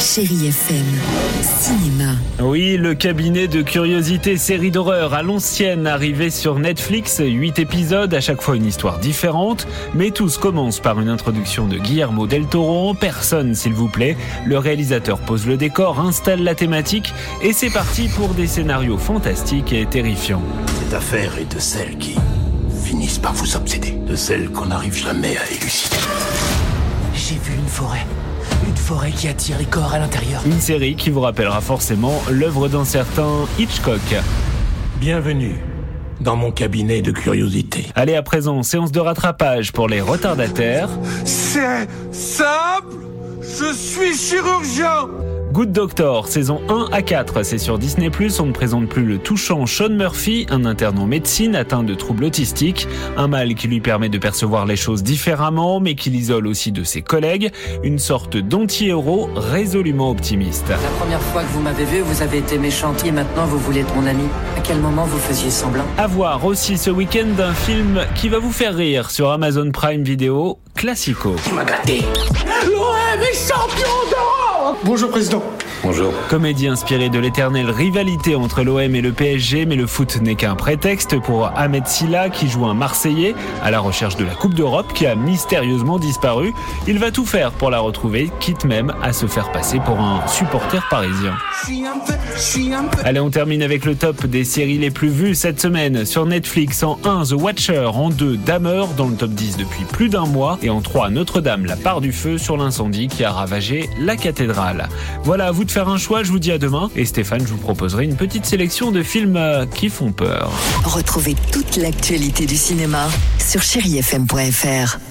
Chérie FM, cinéma. Oui, le cabinet de curiosité série d'horreur à l'ancienne arrivé sur Netflix, 8 épisodes, à chaque fois une histoire différente, mais tous commencent par une introduction de Guillermo del Toro en personne s'il vous plaît. Le réalisateur pose le décor, installe la thématique et c'est parti pour des scénarios fantastiques et terrifiants. Cette affaire est de celles qui finissent par vous obséder, de celles qu'on n'arrive jamais à élucider. J'ai vu une forêt. Une forêt qui attire les corps à l'intérieur. Une série qui vous rappellera forcément l'œuvre d'un certain Hitchcock. Bienvenue dans mon cabinet de curiosité. Allez à présent, séance de rattrapage pour les retardataires. C'est simple, je suis chirurgien. Good Doctor, saison 1 à 4, c'est sur Disney+, on ne présente plus le touchant Sean Murphy, un interne en médecine atteint de troubles autistiques, un mal qui lui permet de percevoir les choses différemment, mais qui l'isole aussi de ses collègues, une sorte d'anti-héros résolument optimiste. La première fois que vous m'avez vu, vous avez été méchante. Et maintenant vous voulez être mon ami. À quel moment vous faisiez semblant? À voir aussi ce week-end un film qui va vous faire rire sur Amazon Prime Video, Classico. Tu m'as gâté. L'OM est champion d'Europe. Bonjour président. Bonjour. Comédie inspirée de l'éternelle rivalité entre l'OM et le PSG, mais le foot n'est qu'un prétexte pour Ahmed Silla qui joue un Marseillais à la recherche de la Coupe d'Europe qui a mystérieusement disparu. Il va tout faire pour la retrouver, quitte même à se faire passer pour un supporter parisien. Allez, on termine avec le top des séries les plus vues cette semaine. Sur Netflix, en 1, The Watcher, en 2, Dahmer, dans le top 10 depuis plus d'un mois, et en 3, Notre-Dame, la part du feu sur l'incendie qui a ravagé la cathédrale. Voilà, à vous de faire un choix, je vous dis à demain, et Stéphane, je vous proposerai une petite sélection de films euh, qui font peur. Retrouvez toute l'actualité du cinéma sur chérifm.fr.